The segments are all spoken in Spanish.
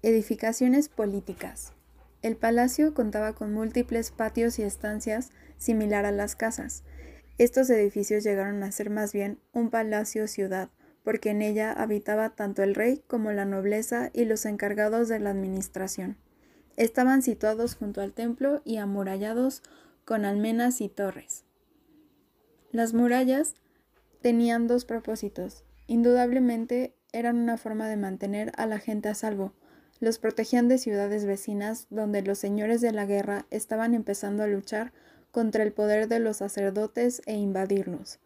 Edificaciones políticas. El palacio contaba con múltiples patios y estancias similar a las casas. Estos edificios llegaron a ser más bien un palacio-ciudad, porque en ella habitaba tanto el rey como la nobleza y los encargados de la administración. Estaban situados junto al templo y amurallados con almenas y torres. Las murallas tenían dos propósitos. Indudablemente eran una forma de mantener a la gente a salvo, los protegían de ciudades vecinas donde los señores de la guerra estaban empezando a luchar contra el poder de los sacerdotes e invadirlos.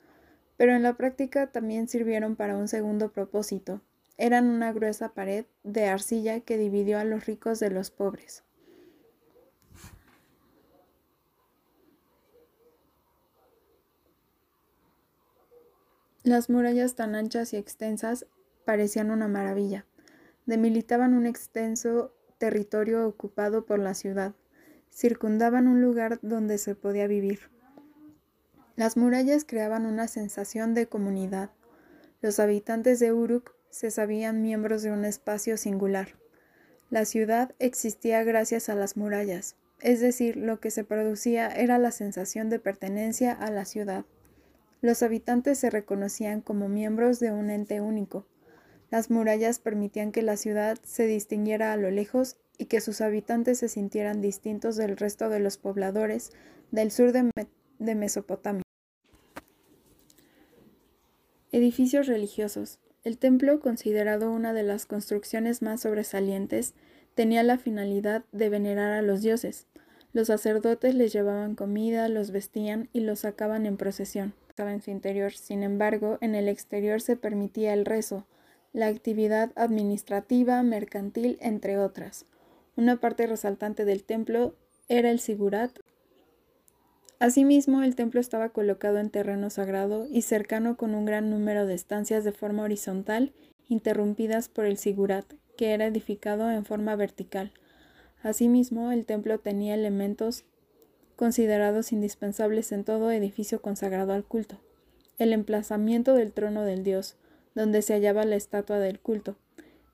Pero en la práctica también sirvieron para un segundo propósito. Eran una gruesa pared de arcilla que dividió a los ricos de los pobres. Las murallas tan anchas y extensas parecían una maravilla demilitaban un extenso territorio ocupado por la ciudad, circundaban un lugar donde se podía vivir. Las murallas creaban una sensación de comunidad. Los habitantes de Uruk se sabían miembros de un espacio singular. La ciudad existía gracias a las murallas, es decir, lo que se producía era la sensación de pertenencia a la ciudad. Los habitantes se reconocían como miembros de un ente único, las murallas permitían que la ciudad se distinguiera a lo lejos y que sus habitantes se sintieran distintos del resto de los pobladores del sur de, Mesopotamia. Edificios religiosos. El templo, considerado una de las construcciones más sobresalientes, tenía la finalidad de venerar a los dioses. Los sacerdotes les llevaban comida, los vestían y los sacaban en procesión. Estaba en su interior, sin embargo, en el exterior se permitía el rezo, la actividad administrativa, mercantil, entre otras. Una parte resaltante del templo era el sigurat. Asimismo, el templo estaba colocado en terreno sagrado y cercano con un gran número de estancias de forma horizontal, interrumpidas por el sigurat, que era edificado en forma vertical. Asimismo, el templo tenía elementos considerados indispensables en todo edificio consagrado al culto. El emplazamiento del trono del dios, donde se hallaba la estatua del culto,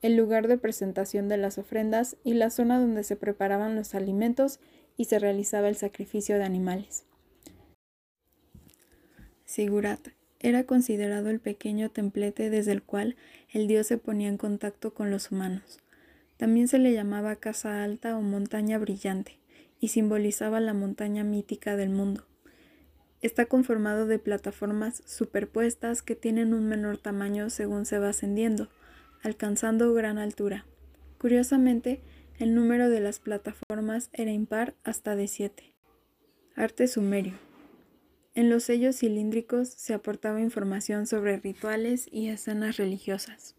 el lugar de presentación de las ofrendas y la zona donde se preparaban los alimentos y se realizaba el sacrificio de animales. Sigurat era considerado el pequeño templete desde el cual el dios se ponía en contacto con los humanos. También se le llamaba casa alta o montaña brillante, y simbolizaba la montaña mítica del mundo. Está conformado de plataformas superpuestas que tienen un menor tamaño según se va ascendiendo, alcanzando gran altura. Curiosamente, el número de las plataformas era impar hasta de siete. Arte sumerio. En los sellos cilíndricos se aportaba información sobre rituales y escenas religiosas.